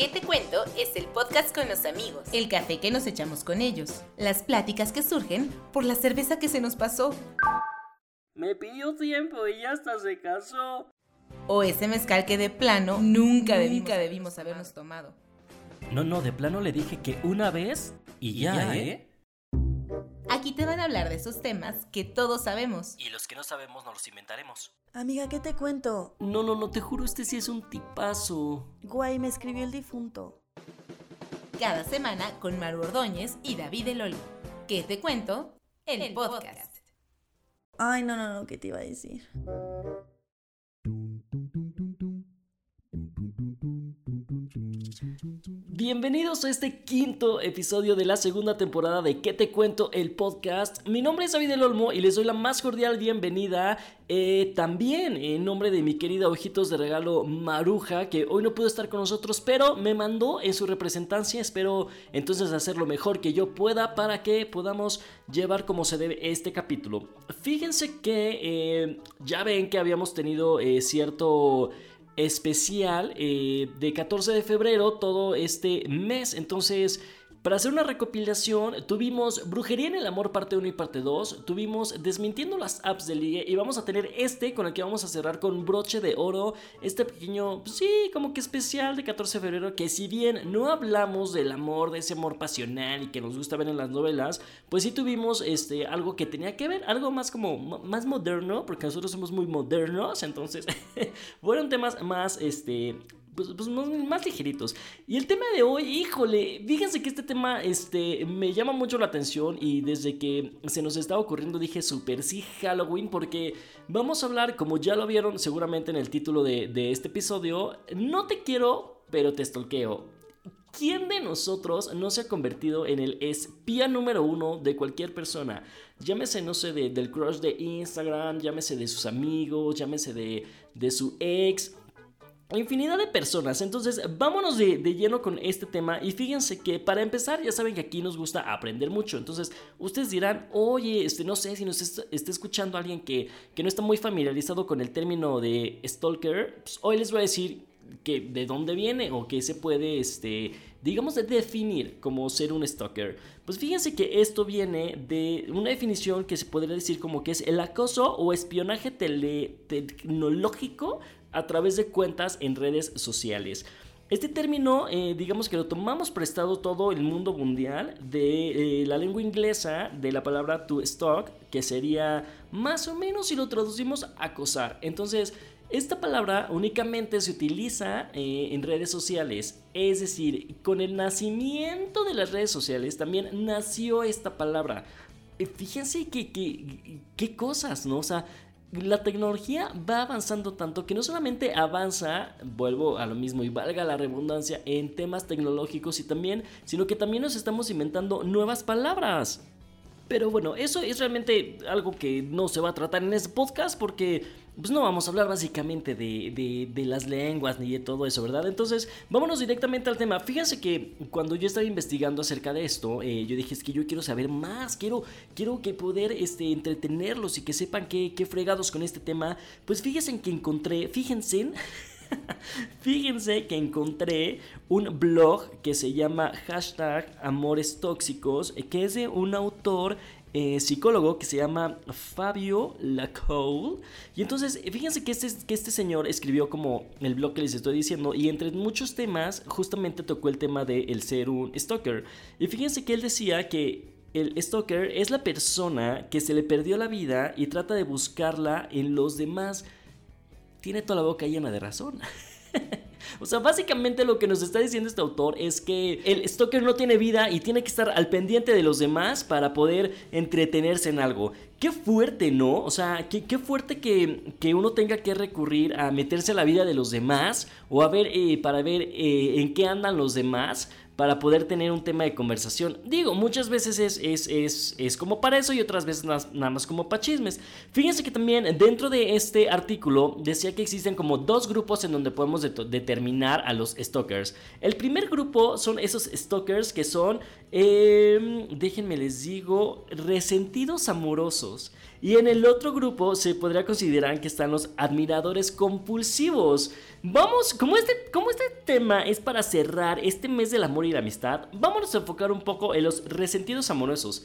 ¿Qué te cuento? Es el podcast con los amigos. El café que nos echamos con ellos. Las pláticas que surgen por la cerveza que se nos pasó. Me pidió tiempo y ya hasta se casó. O ese mezcal que de plano nunca, debimos, debimos habernos tomado. No, no, de plano le dije que una vez y ya, ¿eh? Aquí te van a hablar de esos temas que todos sabemos. Y los que no sabemos nos los inventaremos. Amiga, ¿qué te cuento? No, no, no, te juro, este sí es un tipazo. Guay, me escribió el difunto. Cada semana con Maru Ordóñez y David Eloli. ¿Qué te cuento? El, podcast. Ay, no, no, no, ¿qué te iba a decir? Bienvenidos a este quinto episodio de la segunda temporada de ¿Qué te cuento? El podcast. Mi nombre es David del Olmo y les doy la más cordial bienvenida eh, también en nombre de mi querida Ojitos de Regalo Maruja, que hoy no pudo estar con nosotros, pero me mandó en su representancia. Espero entonces hacer lo mejor que yo pueda para que podamos llevar como se debe este capítulo. Fíjense que eh, ya ven que habíamos tenido eh, cierto especial eh, de 14 de febrero todo este mes. Entonces para hacer una recopilación, tuvimos Brujería en el Amor parte 1 y parte 2, tuvimos Desmintiendo las apps de ligue. Y vamos a tener este con el que vamos a cerrar con broche de oro, este pequeño, pues sí, como que especial de 14 de febrero, que si bien no hablamos del amor, de ese amor pasional y que nos gusta ver en las novelas, pues sí tuvimos este, algo que tenía que ver, algo más como, más moderno, porque nosotros somos muy modernos, entonces fueron temas más, este, pues, pues más, ligeritos. Y el tema de hoy, híjole, fíjense que este tema este, me llama mucho la atención y desde que se nos estaba ocurriendo dije super sí Halloween porque vamos a hablar, como ya lo vieron seguramente en el título de, este episodio, no te quiero, pero te stalkeo. ¿Quién de nosotros no se ha convertido en el espía número uno de cualquier persona? Llámese, no sé, del crush de Instagram, llámese de sus amigos, llámese de su ex infinidad de personas. Entonces, vámonos de, lleno con este tema. Y fíjense que para empezar, ya saben que aquí nos gusta aprender mucho. Entonces, ustedes dirán, oye, este, no sé si nos está, escuchando alguien que, que, no está muy familiarizado con el término de stalker. Pues, hoy les voy a decir que de dónde viene o qué se puede, este, digamos, de definir como ser un stalker. Pues fíjense que esto viene de una definición que se podría decir como que es el acoso o espionaje tecnológico a través de cuentas en redes sociales. Este término, eh, digamos que lo tomamos prestado todo el mundo mundial de eh, la lengua inglesa de la palabra to stalk, que sería más o menos si lo traducimos acosar. Entonces, esta palabra únicamente se utiliza eh, en redes sociales, es decir, con el nacimiento de las redes sociales también nació esta palabra. Fíjense que, qué cosas, ¿no? O sea, la tecnología va avanzando tanto que no solamente avanza, vuelvo a lo mismo y valga la redundancia, en temas tecnológicos y también, sino que también nos estamos inventando nuevas palabras. Pero bueno, eso es realmente algo que no se va a tratar en este podcast porque pues no vamos a hablar básicamente de, las lenguas ni de todo eso, ¿verdad? Entonces, vámonos directamente al tema. Fíjense que cuando yo estaba investigando acerca de esto, eh, yo dije, es que yo quiero saber más, quiero, quiero que poder este, entretenerlos y que sepan qué, qué fregados con este tema. Pues fíjense que encontré, fíjense... Fíjense que encontré un blog que se llama hashtag Amores Tóxicos, que es de un autor eh, psicólogo que se llama Fabio Lacoule. Y entonces, fíjense que este, que este señor escribió como el blog que les estoy diciendo, y entre muchos temas, justamente tocó el tema de el ser un stalker. Y fíjense que él decía que el stalker es la persona que se le perdió la vida y trata de buscarla en los demás tiene toda la boca llena de razón. o sea, básicamente lo que nos está diciendo este autor es que el stalker no tiene vida y tiene que estar al pendiente de los demás para poder entretenerse en algo. Qué fuerte, ¿no? O sea, qué, fuerte que, uno tenga que recurrir a meterse a la vida de los demás o a ver, eh, para ver eh, en qué andan los demás para poder tener un tema de conversación. Digo, muchas veces es, es, es, como para eso y otras veces nada, más como para chismes. Fíjense que también dentro de este artículo decía que existen como dos grupos en donde podemos determinar a los stalkers. El primer grupo son esos stalkers que son, em, déjenme les digo, resentidos amorosos. Y en el otro grupo se podría considerar que están los admiradores compulsivos. Vamos, como este, como este tema es para cerrar este mes del amor y la amistad, vámonos a enfocar un poco en los resentidos amorosos.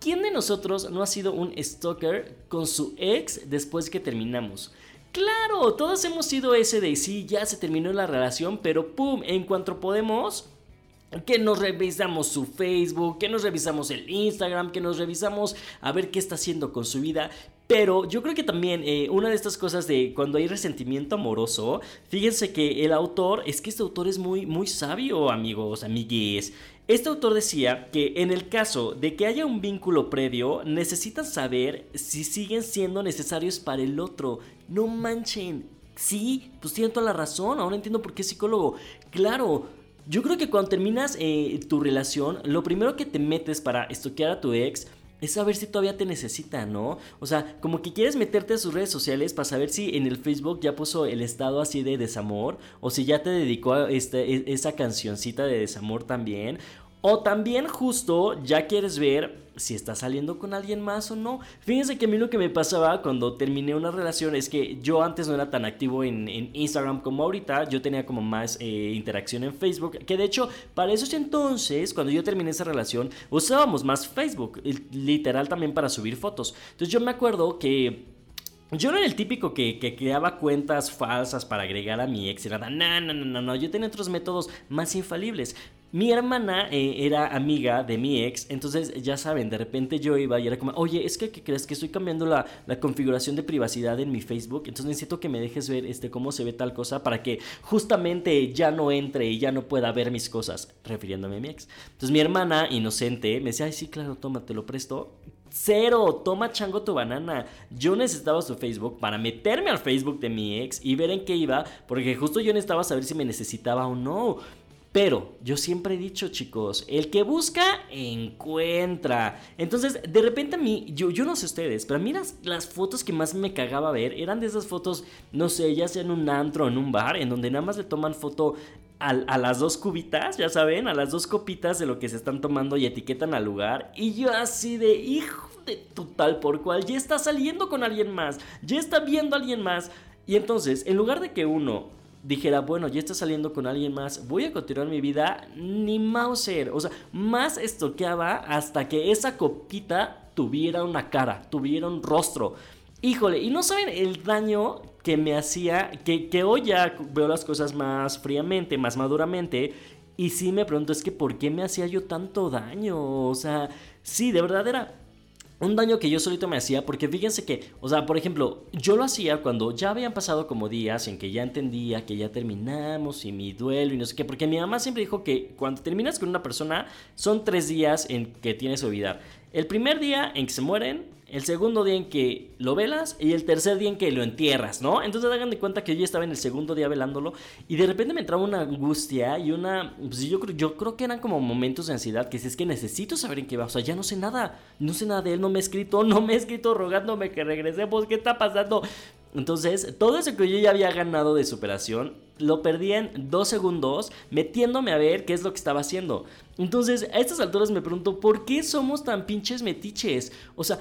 ¿Quién de nosotros no ha sido un stalker con su ex después que terminamos? Claro, todos hemos sido ese de sí, ya se terminó la relación, pero pum, en cuanto podemos, que nos revisamos su Facebook, que nos revisamos el Instagram, que nos revisamos a ver qué está haciendo con su vida. Pero yo creo que también eh, una de estas cosas de cuando hay resentimiento amoroso, fíjense que el autor, es que este autor es muy, muy sabio, amigos, amigues. Este autor decía que en el caso de que haya un vínculo previo, necesitan saber si siguen siendo necesarios para el otro. No manchen. Sí, pues tienen toda la razón. Ahora entiendo por qué es psicólogo. Claro, yo creo que cuando terminas eh, tu relación, lo primero que te metes para estoquear a tu ex es saber si todavía te necesita, ¿no? O sea, como que quieres meterte a sus redes sociales para saber si en el Facebook ya puso el estado así de desamor, o si ya te dedicó a este, e, esa cancioncita de desamor también, o también justo ya quieres ver si estás saliendo con alguien más o no. Fíjense que a mí lo que me pasaba cuando terminé una relación es que yo antes no era tan activo en, Instagram como ahorita. Yo tenía como más eh, interacción en Facebook. Que de hecho, para esos entonces, cuando yo terminé esa relación, usábamos más Facebook. Literal también para subir fotos. Entonces yo me acuerdo que yo no era el típico que, creaba cuentas falsas para agregar a mi ex y nada. No, no, no, no, Yo tenía otros métodos más infalibles. Mi hermana eh, era amiga de mi ex, entonces ya saben, de repente yo iba y era como, oye, es que ¿qué crees que estoy cambiando la, configuración de privacidad en mi Facebook, entonces necesito que me dejes ver este, cómo se ve tal cosa para que justamente ya no entre y ya no pueda ver mis cosas, refiriéndome a mi ex. Entonces mi hermana, inocente, me decía, ay, sí, claro, toma, te lo presto. Cero, toma chango tu banana. Yo necesitaba su Facebook para meterme al Facebook de mi ex y ver en qué iba, porque justo yo necesitaba saber si me necesitaba o no. Pero yo siempre he dicho, chicos, el que busca, encuentra. Entonces, de repente a mí, yo, no sé ustedes, pero a mí las, fotos que más me cagaba ver eran de esas fotos, no sé, ya sea en un antro o en un bar, en donde nada más le toman foto a, a, las dos cubitas, ya saben, a las dos copitas de lo que se están tomando y etiquetan al lugar. Y yo así de, hijo de total por cual, ya está saliendo con alguien más, ya está viendo a alguien más. Y entonces, en lugar de que uno dijera, bueno, ya está saliendo con alguien más, voy a continuar mi vida, ni Mauser. O sea, más estoqueaba hasta que esa copita tuviera una cara, tuviera un rostro. Híjole, y no saben el daño que me hacía, que, que hoy ya veo las cosas más fríamente, más maduramente. Y sí me pregunto, es que ¿por qué me hacía yo tanto daño? O sea, sí, de verdad era un daño que yo solito me hacía, porque fíjense que, o sea, por ejemplo, yo lo hacía cuando ya habían pasado como días en que ya entendía que ya terminamos y mi duelo y no sé qué, porque mi mamá siempre dijo que cuando terminas con una persona son tres días en que tienes que olvidar. El primer día en que se mueren, el segundo día en que lo velas y el tercer día en que lo entierras, ¿no? Entonces hagan de cuenta que yo estaba en el segundo día velándolo y de repente me entraba una angustia y una... Pues yo, yo creo que eran como momentos de ansiedad que si es que necesito saber en qué va, o sea, ya no sé nada, no sé nada de él, no me ha escrito, no me ha escrito rogándome que regresemos, ¿qué está pasando? Entonces, todo eso que yo ya había ganado de superación, lo perdí en dos segundos metiéndome a ver qué es lo que estaba haciendo. Entonces, a estas alturas me pregunto, ¿por qué somos tan pinches metiches? O sea,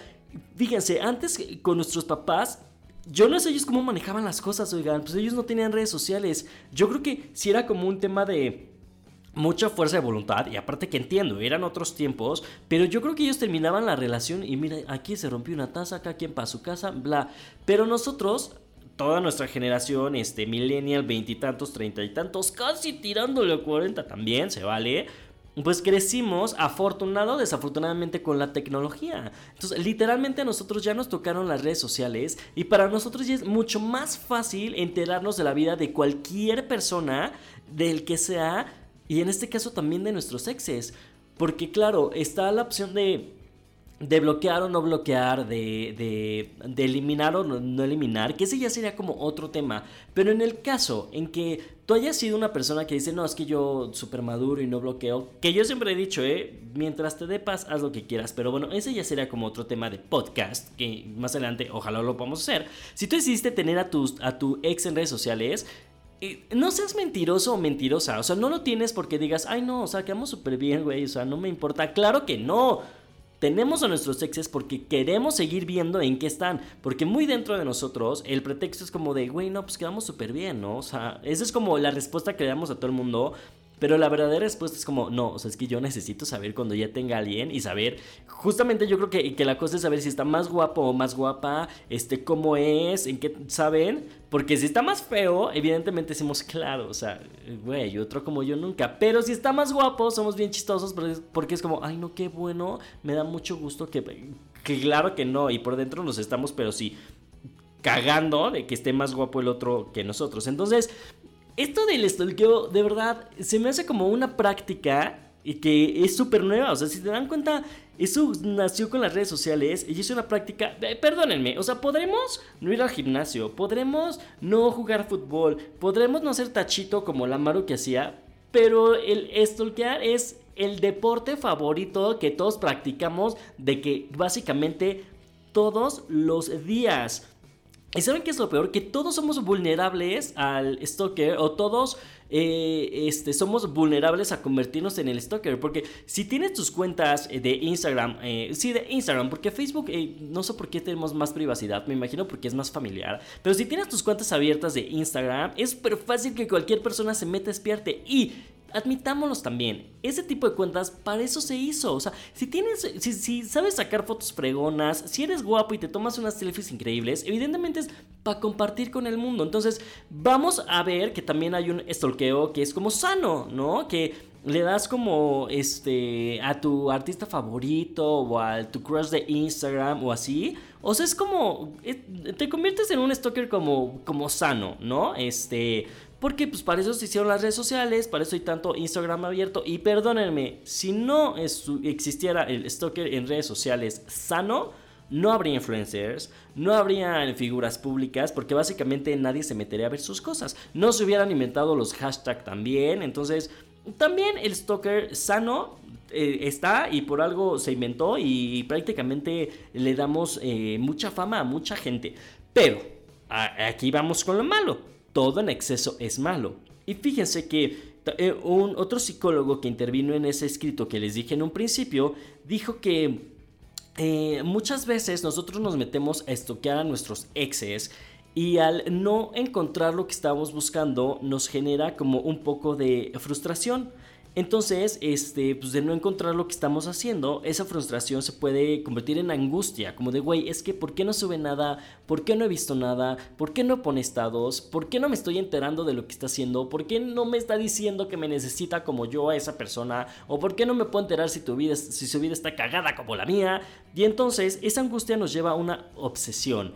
Fíjense, antes con nuestros papás, yo no sé ellos cómo manejaban las cosas, oigan, pues ellos no tenían redes sociales. Yo creo que si era como un tema de mucha fuerza de voluntad y aparte que entiendo, eran otros tiempos, pero yo creo que ellos terminaban la relación y mira, aquí se rompió una taza, acá quien para su casa, bla. Pero nosotros toda nuestra generación, este, millennial, veintitantos, treinta y tantos, casi tirándole a cuarenta también, se vale pues crecimos afortunado desafortunadamente con la tecnología. Entonces, literalmente a nosotros ya nos tocaron las redes sociales y para nosotros ya es mucho más fácil enterarnos de la vida de cualquier persona, del que sea, y en este caso también de nuestros exes. Porque claro, está la opción de de bloquear o no bloquear, de, de, eliminar o no, eliminar, que ese ya sería como otro tema. Pero en el caso en que tú hayas sido una persona que dice, no, es que yo súper maduro y no bloqueo, que yo siempre he dicho, eh, mientras te dé paz, haz lo que quieras. Pero bueno, ese ya sería como otro tema de podcast, que más adelante ojalá lo podamos hacer. Si tú decidiste tener a, tus, a tu ex en redes sociales, eh, no seas mentiroso o mentirosa. O sea, no lo tienes porque digas, ay no, o sea, quedamos súper bien, güey. O sea, no me importa. Claro que no. Tenemos a nuestros exes porque queremos seguir viendo en qué están. Porque muy dentro de nosotros el pretexto es como de, güey, no, pues quedamos súper bien, ¿no? O sea, esa es como la respuesta que le damos a todo el mundo. Pero la verdadera respuesta es como, no, o sea, es que yo necesito saber cuando ya tenga alguien y saber, justamente yo creo que, que, la cosa es saber si está más guapo o más guapa, este, cómo es, en qué, ¿saben? Porque si está más feo, evidentemente decimos, claro, o sea, güey, otro como yo nunca. Pero si está más guapo, somos bien chistosos porque es como, ay, no, qué bueno, me da mucho gusto que, que claro que no, y por dentro nos estamos, pero sí cagando de que esté más guapo el otro que nosotros. Entonces, esto del stalkeo, de verdad, se me hace como una práctica y que es súper nueva. O sea, si te dan cuenta, eso nació con las redes sociales y es una práctica. Eh, perdónenme, o sea, podremos no ir al gimnasio, podremos no jugar fútbol, podremos no hacer tachito como la Maru que hacía, pero el stalkear es el deporte favorito que todos practicamos de que básicamente todos los días. ¿Y saben qué es lo peor? Que todos somos vulnerables al stalker o todos eh, este, somos vulnerables a convertirnos en el stalker. Porque si tienes tus cuentas eh, de Instagram, eh, sí, de Instagram, porque Facebook no sé por qué tenemos más privacidad, me imagino porque es más familiar. Pero si tienes tus cuentas abiertas de Instagram, es súper fácil que cualquier persona se meta a espiarte. Y admitámoslos también, ese tipo de cuentas para eso se hizo. O sea, si tienes, si, sabes sacar fotos fregonas, si eres guapo y te tomas unas selfies increíbles, evidentemente es para compartir con el mundo. Entonces, vamos a ver que también hay un stalkeo que es como sano, ¿no? Que le das como este a tu artista favorito o a tu crush de Instagram o así. O sea, es como te conviertes en un stalker como como sano, ¿no? Este, porque pues para eso se hicieron las redes sociales, para eso hay tanto Instagram abierto. Y perdónenme, si no existiera el stalker en redes sociales sano, no habría influencers, no habría figuras públicas, porque básicamente nadie se metería a ver sus cosas. No se hubieran inventado los hashtags también. Entonces, también el stalker sano eh, está y por algo se inventó y prácticamente le damos eh, mucha fama a mucha gente. Pero, aquí vamos con lo malo todo en exceso es malo. Y fíjense que eh, un otro psicólogo que intervino en ese escrito que les dije en un principio dijo que eh, muchas veces nosotros nos metemos a estoquear a nuestros exes y al no encontrar lo que estábamos buscando nos genera como un poco de frustración. Entonces, este, pues de no encontrar lo que estamos haciendo, esa frustración se puede convertir en angustia, como de, güey, es que ¿por qué no sube nada? ¿Por qué no he visto nada? ¿Por qué no pone estados? ¿Por qué no me estoy enterando de lo que está haciendo? ¿Por qué no me está diciendo que me necesita como yo a esa persona? ¿O por qué no me puedo enterar si, tu vida, si su vida está cagada como la mía? Y entonces, esa angustia nos lleva a una obsesión.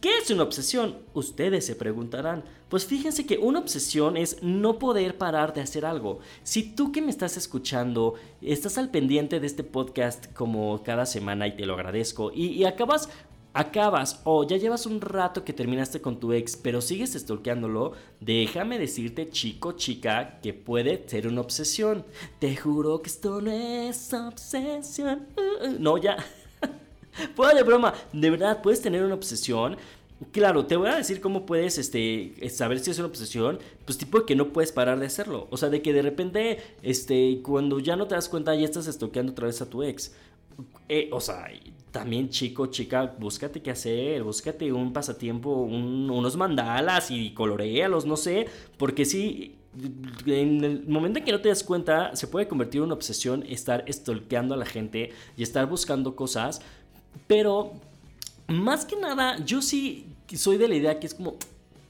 ¿Qué es una obsesión? Ustedes se preguntarán. Pues fíjense que una obsesión es no poder parar de hacer algo. Si tú que me estás escuchando estás al pendiente de este podcast como cada semana y te lo agradezco y, acabas acabas o ya llevas un rato que terminaste con tu ex, pero sigues stalkeándolo, déjame decirte, chico, chica, que puede ser una obsesión. Te juro que esto no es obsesión. Uh, uh, no, ya. Fuera de broma, de verdad, puedes tener una obsesión. Claro, te voy a decir cómo puedes este, saber si es una obsesión, pues tipo que no puedes parar de hacerlo. O sea, de que de repente, este, cuando ya no te das cuenta, ya estás estoqueando otra vez a tu ex. Eh, o sea, también chico, chica, búscate qué hacer, búscate un pasatiempo, unos mandalas y colorealos, no sé, porque si en el momento en que no te das cuenta, se puede convertir en una obsesión estar stalkeando a la gente y estar buscando cosas pero más que nada, yo sí soy de la idea que es como,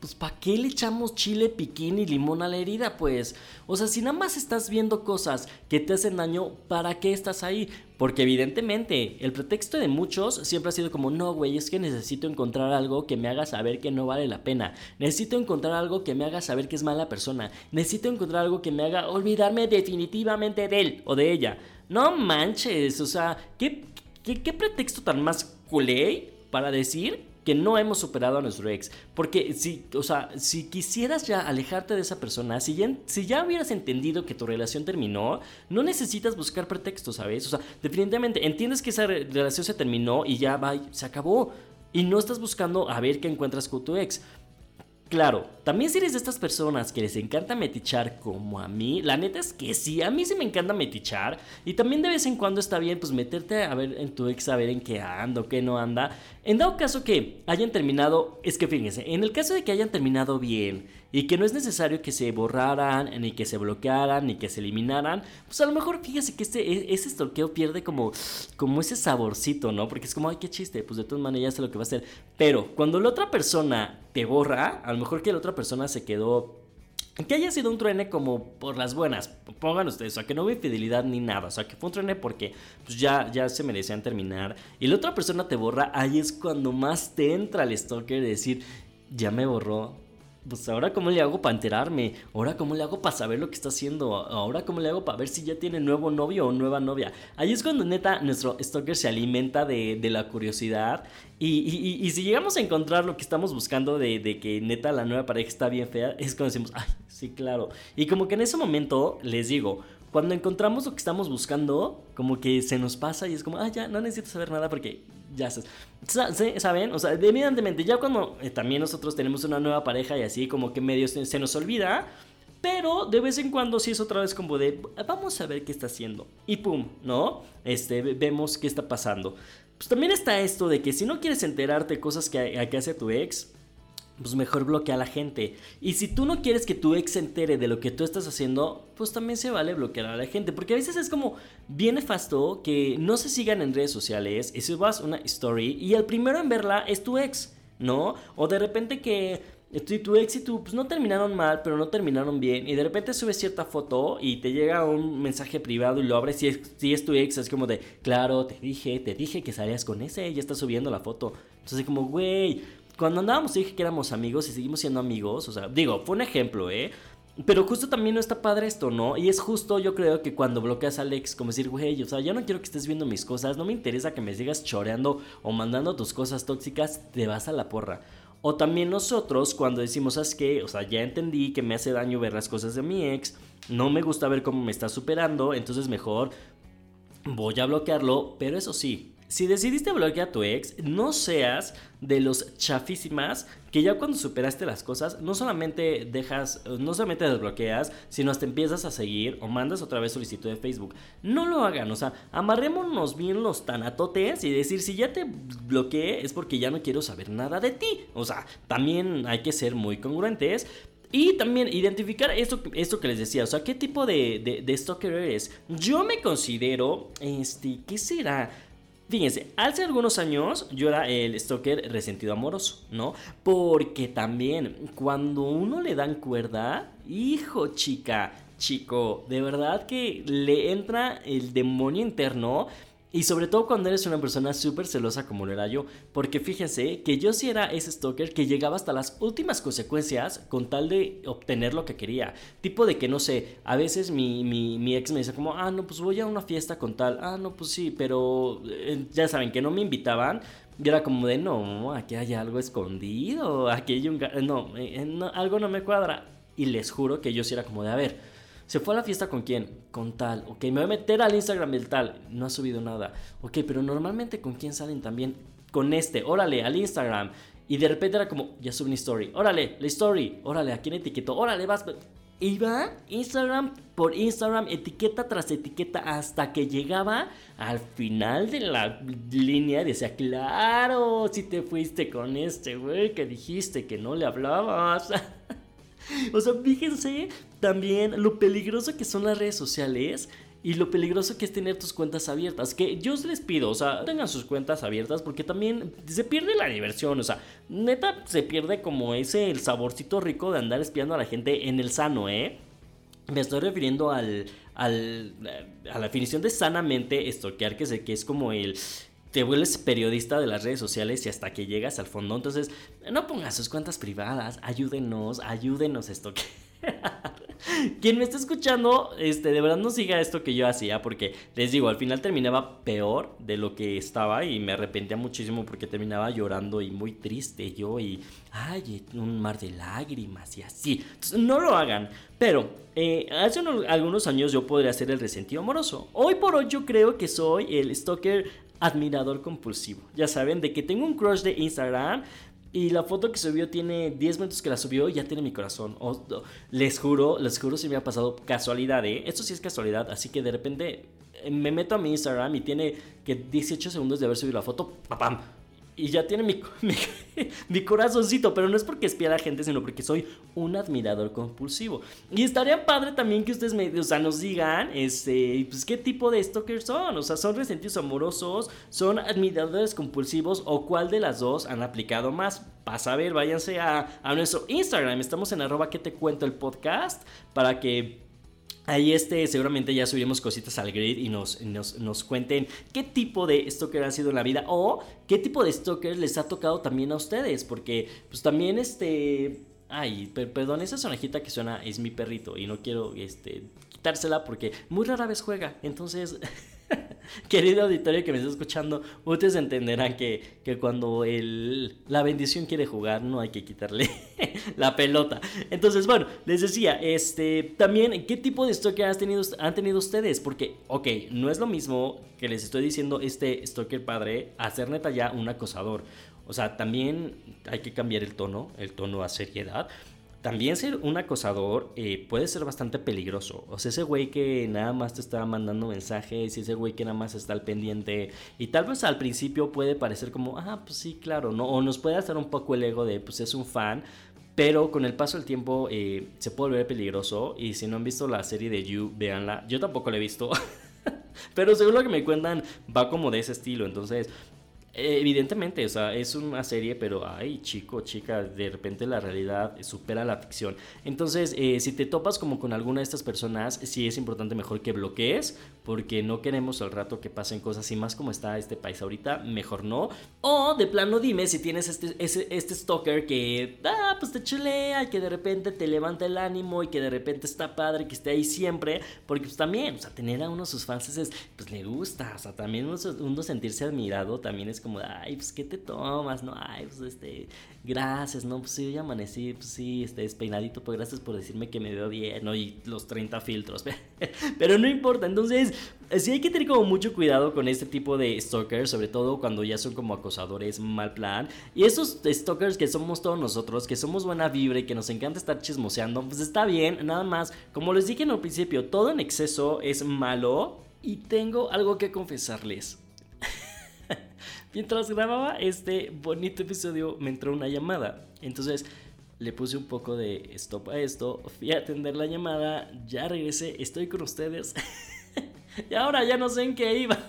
pues ¿para qué le echamos chile, piquín y limón a la herida? Pues, o sea, si nada más estás viendo cosas que te hacen daño, ¿para qué estás ahí? Porque evidentemente el pretexto de muchos siempre ha sido como, no, güey, es que necesito encontrar algo que me haga saber que no vale la pena. Necesito encontrar algo que me haga saber que es mala persona. Necesito encontrar algo que me haga olvidarme definitivamente de él o de ella. No manches, o sea, ¿qué, ¿Qué, pretexto tan más culé para decir que no hemos superado a nuestro ex. Porque si, o sea, si quisieras ya alejarte de esa persona, si ya, si ya hubieras entendido que tu relación terminó, no necesitas buscar pretextos, ¿sabes? O sea, definitivamente entiendes que esa relación se terminó y ya va, se acabó. Y no estás buscando a ver qué encuentras con tu ex. Claro, también si eres de estas personas que les encanta metichar como a mí, la neta es que sí, a mí sí me encanta metichar y también de vez en cuando está bien pues meterte a ver en tu ex a ver en qué anda o qué no anda. En dado caso que hayan terminado, es que fíjense, en el caso de que hayan terminado bien y que no es necesario que se borraran, ni que se bloquearan, ni que se eliminaran, pues a lo mejor fíjese que este, e, ese stalkeo pierde como, como ese saborcito, ¿no? Porque es como, ay, qué chiste, pues de todas maneras ya sé lo que va a hacer. Pero cuando la otra persona te borra, a lo mejor que la otra persona se quedó que haya sido un truene como por las buenas, pongan ustedes, o sea, que no hubo infidelidad ni nada, o sea, que fue un truene porque pues ya, ya se merecían terminar y la otra persona te borra, ahí es cuando más te entra el stalker de decir, ya me borró, pues ahora cómo le hago para enterarme, ahora cómo le hago para saber lo que está haciendo, ahora cómo le hago para ver si ya tiene nuevo novio o nueva novia. Ahí es cuando neta nuestro stalker se alimenta de, la curiosidad y, y, si llegamos a encontrar lo que estamos buscando de, de, que neta la nueva pareja está bien fea, es cuando decimos, ay, sí, claro. Y como que en ese momento les digo, cuando encontramos lo que estamos buscando, como que se nos pasa y es como, ah, ya, no necesito saber nada porque ya sabes. ¿Saben? O sea, evidentemente, ya cuando eh, también nosotros tenemos una nueva pareja y así, como que medio se, nos olvida. Pero de vez en cuando sí es otra vez como de, vamos a ver qué está haciendo. Y pum, ¿no? Este, vemos qué está pasando. Pues también está esto de que si no quieres enterarte cosas que, que hace tu ex, pues mejor bloquea a la gente. Y si tú no quieres que tu ex se entere de lo que tú estás haciendo, pues también se vale bloquear a la gente. Porque a veces es como bien nefasto que no se sigan en redes sociales y subas una story y el primero en verla es tu ex, ¿no? O de repente que tu ex y tú pues no terminaron mal, pero no terminaron bien. Y de repente subes cierta foto y te llega un mensaje privado y lo abres y es, si es tu ex, es como de, claro, te dije, te dije que salías con ese ya estás subiendo la foto. Entonces como, güey, cuando andábamos dije que éramos amigos y seguimos siendo amigos, o sea, digo, fue un ejemplo, ¿eh? Pero justo también no está padre esto, ¿no? Y es justo, yo creo que cuando bloqueas a Alex, como decir, güey, o sea, ya no quiero que estés viendo mis cosas, no me interesa que me sigas choreando o mandando tus cosas tóxicas, te vas a la porra. O también nosotros, cuando decimos, ¿sabes qué? O sea, ya entendí que me hace daño ver las cosas de mi ex, no me gusta ver cómo me está superando, entonces mejor voy a bloquearlo, pero eso sí, si decidiste bloquear a tu ex, no seas de los chafísimas que ya cuando superaste las cosas, no solamente dejas, no solamente desbloqueas, sino hasta empiezas a seguir o mandas otra vez solicitud de Facebook. No lo hagan, o sea, amarrémonos bien los tanatotes y decir, si ya te bloqueé es porque ya no quiero saber nada de ti. O sea, también hay que ser muy congruentes, y también identificar esto, esto que les decía, o sea, qué tipo de, de, stalker eres. Yo me considero, este, ¿qué será? Fíjense, hace algunos años yo era el stalker resentido amoroso, ¿no? Porque también cuando uno le dan cuerda, hijo chica, chico, de verdad que le entra el demonio interno y sobre todo cuando eres una persona súper celosa como lo era yo. Porque fíjense que yo sí era ese stalker que llegaba hasta las últimas consecuencias con tal de obtener lo que quería. Tipo de que, no sé, a veces mi, mi, ex me dice como, ah, no, pues voy a una fiesta con tal. Ah, no, pues sí, pero eh, ya saben que no me invitaban. Y era como de, no, aquí hay algo escondido. Aquí hay un... No, eh, no algo no me cuadra. Y les juro que yo sí era como de, a ver ¿Se fue a la fiesta con quién? Con tal. Ok, me voy a meter al Instagram del tal. No ha subido nada. Ok, pero normalmente con quién salen también. Con este. Órale, al Instagram. Y de repente era como, ya subí una story. Órale, la story. Órale, ¿a quién etiquetó? Órale, vas. Iba Instagram por Instagram, etiqueta tras etiqueta, hasta que llegaba al final de la línea y decía, claro, si te fuiste con este güey que dijiste que no le hablabas. o sea, fíjense también lo peligroso que son las redes sociales. Y lo peligroso que es tener tus cuentas abiertas. Que yo les pido, o sea, tengan sus cuentas abiertas porque también se pierde la diversión. O sea, neta se pierde como ese el saborcito rico de andar espiando a la gente en el sano, ¿eh? Me estoy refiriendo al, al, a la definición de sanamente estoquear, que, sé que es como el, te vuelves periodista de las redes sociales y hasta que llegas al fondo. Entonces, no pongas sus cuentas privadas, ayúdenos, ayúdenos esto. Quien me está escuchando, este, de verdad no siga esto que yo hacía, porque les digo, al final terminaba peor de lo que estaba y me arrepentía muchísimo porque terminaba llorando y muy triste yo y, ay, un mar de lágrimas y así. No lo hagan. Pero eh, hace algunos años yo podría ser el resentido amoroso. Hoy por hoy yo creo que soy el stalker admirador compulsivo. Ya saben, de que tengo un crush de Instagram, Y la foto que subió tiene 10 minutos que la subió y ya tiene mi corazón. O- o- les juro, les juro si me ha pasado casualidad, ¿eh? Esto sí es casualidad, así que de repente eh, me meto a mi Instagram y tiene que 18 segundos de haber subido la foto, ¡papam! Y ya tiene mi, mi, corazoncito, pero no es porque espía a la gente, sino porque soy un admirador compulsivo. Y estaría padre también que ustedes me, o nos digan, este, pues qué tipo de stalkers son. O sea, son resentidos amorosos, son admiradores compulsivos o cuál de las dos han aplicado más. Para saber, váyanse a, a nuestro Instagram. Estamos en arroba que te cuento el podcast para que Ahí este, seguramente ya subiremos cositas al grid y nos, nos, nos cuenten qué tipo de stalker ha sido en la vida o qué tipo de stalker les ha tocado también a ustedes. Porque pues también este... Ay, per- perdón, esa sonajita que suena es mi perrito y no quiero este, quitársela porque muy rara vez juega. Entonces, querido auditorio que me está escuchando, ustedes entenderán que, que cuando el, la bendición quiere jugar no hay que quitarle la pelota. Entonces, bueno, les decía, este, también, ¿qué tipo de stalker has tenido, han tenido ustedes? Porque, ok, no es lo mismo que les estoy diciendo este stalker padre a ser neta ya un acosador. O sea, también hay que cambiar el tono, el tono a seriedad. También ser un acosador eh, puede ser bastante peligroso. O sea, ese güey que nada más te está mandando mensajes ese güey que nada más está al pendiente. Y tal vez al principio puede parecer como, ah, pues sí, claro, ¿no? O nos puede hacer un poco el ego de, pues es un fan. Pero con el paso del tiempo eh, se puede volver peligroso. Y si no han visto la serie de You, véanla. Yo tampoco la he visto. Pero según lo que me cuentan, va como de ese estilo. Entonces, evidentemente, o sea, es una serie, pero ay, chico, chica, de repente la realidad supera la ficción. Entonces, eh, si te topas como con alguna de estas personas, sí es importante mejor que bloquees, porque no queremos al rato que pasen cosas y más como está este país ahorita, mejor no. O de plano dime si tienes este, ese- este stalker que, ah, pues te chulea que de repente te levanta el ánimo y que de repente está padre que esté ahí siempre, porque pues también, o sea, tener a uno de sus fans es, pues le gusta, o sea, también uno, uno sentirse admirado también es como, ay, pues qué te tomas, no, ay, pues este, gracias, no, pues sí, ya amanecí, pues sí, este, despeinadito, pues gracias por decirme que me veo bien, ¿no? Y los 30 filtros, pero no importa, entonces, sí hay que tener como mucho cuidado con este tipo de stalkers, sobre todo cuando ya son como acosadores mal plan, y esos stalkers que somos todos nosotros, que somos buena vibra y que nos encanta estar chismoseando, pues está bien, nada más, como les dije en el principio, todo en exceso es malo, y tengo algo que confesarles. Mientras grababa este bonito episodio me entró una llamada. Entonces le puse un poco de stop a esto, fui a atender la llamada, ya regresé, estoy con ustedes. y ahora ya no sé en qué iba.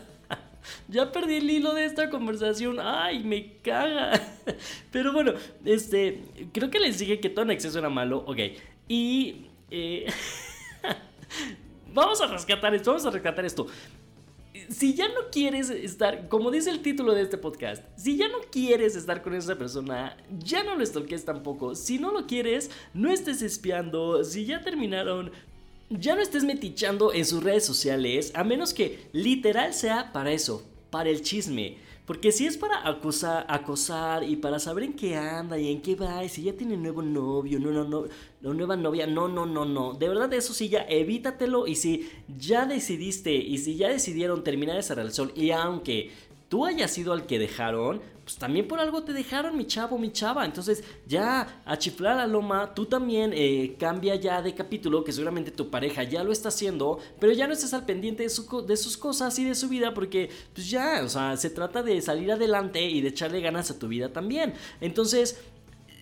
Ya perdí el hilo de esta conversación. Ay, me caga. Pero bueno, este, creo que les dije que todo en exceso era malo. Ok. Y eh, vamos a rescatar esto, vamos a rescatar esto si ya no quieres estar, como dice el título de este podcast, si ya no quieres estar con esa persona, ya no lo stalkees tampoco. Si no lo quieres, no estés espiando. Si ya terminaron, ya no estés metichando en sus redes sociales, a menos que literal sea para eso, para el chisme. Porque si es para acosar, acosar y para saber en qué anda y en qué va, y si ya tiene nuevo novio, no, no, no, no, nueva novia, no, no, no, no. De verdad, eso sí, ya evítatelo. Y si ya decidiste y si ya decidieron terminar esa relación, y aunque tú hayas sido al que dejaron, pues también por algo te dejaron, mi chavo, mi chava. Entonces, ya a chiflar la loma, tú también eh, cambia ya de capítulo, que seguramente tu pareja ya lo está haciendo, pero ya no estás al pendiente de, de sus cosas y de su vida, porque pues ya, o sea, se trata de salir adelante y de echarle ganas a tu vida también. Entonces,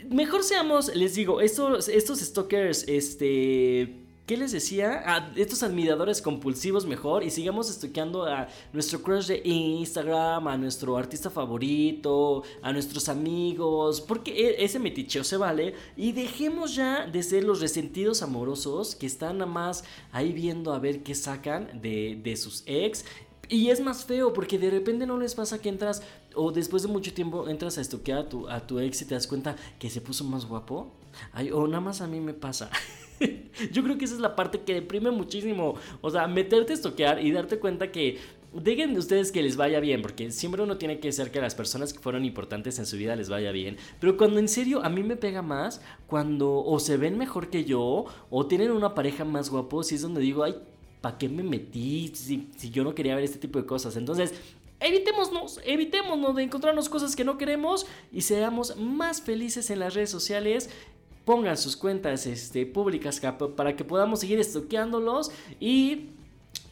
mejor seamos, les digo, estos, estos stalkers, este... ¿Qué les decía? A estos admiradores compulsivos mejor y sigamos stalkeando a nuestro crush de Instagram, a nuestro artista favorito, a nuestros amigos, porque e- ese meticheo se vale y dejemos ya de ser los resentidos amorosos que están nada más ahí viendo a ver qué sacan de, de sus ex y es más feo porque de repente no les pasa que entras o después de mucho tiempo entras a estoquear a tu, a tu ex y te das cuenta que se puso más guapo. Ay, o nada más a mí me pasa. Yo creo que esa es la parte que deprime muchísimo. O sea, meterte a estoquear y darte cuenta que dejen de ustedes que les vaya bien, porque siempre uno tiene que ser que a las personas que fueron importantes en su vida les vaya bien. Pero cuando en serio a mí me pega más, cuando o se ven mejor que yo, o tienen una pareja más guapo, si es donde digo, ay, ¿para qué me metí si, si yo no quería ver este tipo de cosas? Entonces, evitémonos, evitémonos de encontrarnos cosas que no queremos y seamos más felices en las redes sociales pongan sus cuentas este, públicas para que podamos seguir estoqueándolos y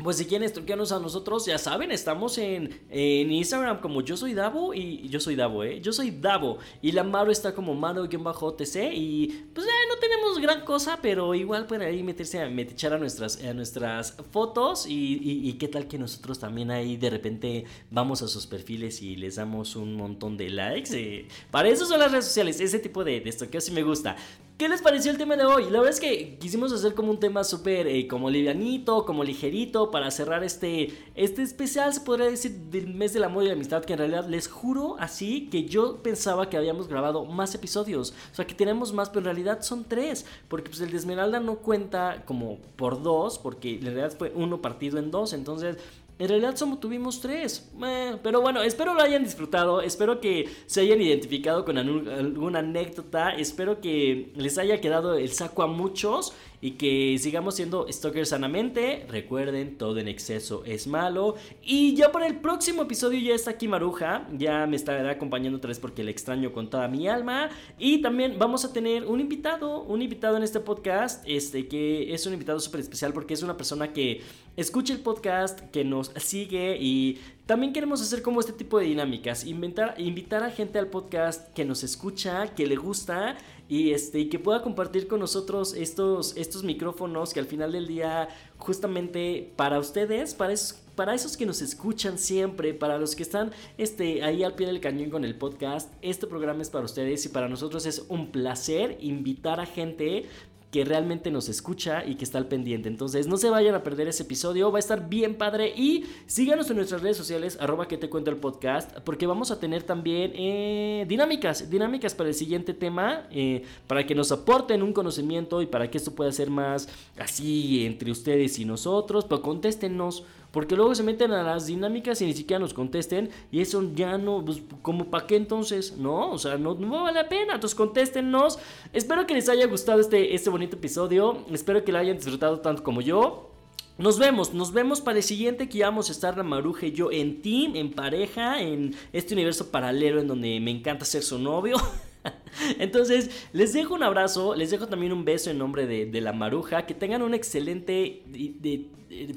pues si quieren estoquearnos a nosotros, ya saben, estamos en, Instagram como yo soy Davo y yo soy Davo, ¿eh? Yo soy Davo y la Maro está como Maro-OTC y pues eh, no tenemos gran cosa, pero igual pueden ahí meterse a echar a nuestras, a nuestras fotos y, y, qué tal que nosotros también ahí de repente vamos a sus perfiles y les damos un montón de likes. Eh. Para eso son las redes sociales, ese tipo de, de estoqueo sí me gusta. ¿Qué les pareció el tema de hoy? La verdad es que quisimos hacer como un tema súper eh, como livianito, como ligerito para cerrar este, este especial, se podría decir, del mes del amor y la amistad, que en realidad les juro así que yo pensaba que habíamos grabado más episodios, o sea que tenemos más, pero en realidad son tres, porque pues el de Esmeralda no cuenta como por dos, porque en realidad fue uno partido en dos, entonces en realidad solo tuvimos tres. Eh, pero bueno, espero lo hayan disfrutado. Espero que se hayan identificado con alguna anécdota. Espero que les haya quedado el saco a muchos y que sigamos siendo stalkers sanamente. Recuerden, todo en exceso es malo. Y ya para el próximo episodio ya está aquí Maruja. Ya me estará acompañando otra vez porque le extraño con toda mi alma. Y también vamos a tener un invitado, un invitado en este podcast, este que es un invitado súper especial porque es una persona que escucha el podcast, que nos sigue y también queremos hacer como este tipo de dinámicas, invitar a gente al podcast que nos escucha, que le gusta y, este, que pueda compartir con nosotros estos, micrófonos que al final del día justamente para ustedes, para esos, para esos que nos escuchan siempre, para los que están este, ahí al pie del cañón con el podcast, este programa es para ustedes y para nosotros es un placer invitar a gente que realmente nos escucha y que está al pendiente. Entonces no se vayan a perder ese episodio, va a estar bien padre y síganos en nuestras redes sociales, arroba que te cuento el podcast, porque vamos a tener también eh, dinámicas, dinámicas para el siguiente tema, eh, para que nos aporten un conocimiento y para que esto pueda ser más así entre ustedes y nosotros, pero contéstenos porque luego se meten a las dinámicas y ni siquiera nos contesten. Y eso ya no, pues, como para qué entonces, ¿no? O sea, no, no vale la pena. Entonces contéstenos. Espero que les haya gustado este, este bonito episodio. Espero que lo hayan disfrutado tanto como yo. Nos vemos, nos vemos para el siguiente que vamos a estar la Maruja y yo en team, en pareja, en este universo paralelo en donde me encanta ser su novio. Entonces, les dejo un abrazo, les dejo también un beso en nombre de, la Maruja. Que tengan un excelente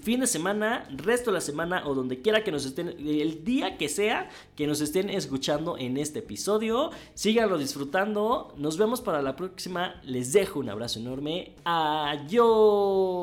fin de semana, resto de la semana o donde quiera que nos estén, el día que sea que nos estén escuchando en este episodio. Síganlo disfrutando. Nos vemos para la próxima. Les dejo un abrazo enorme. Adiós.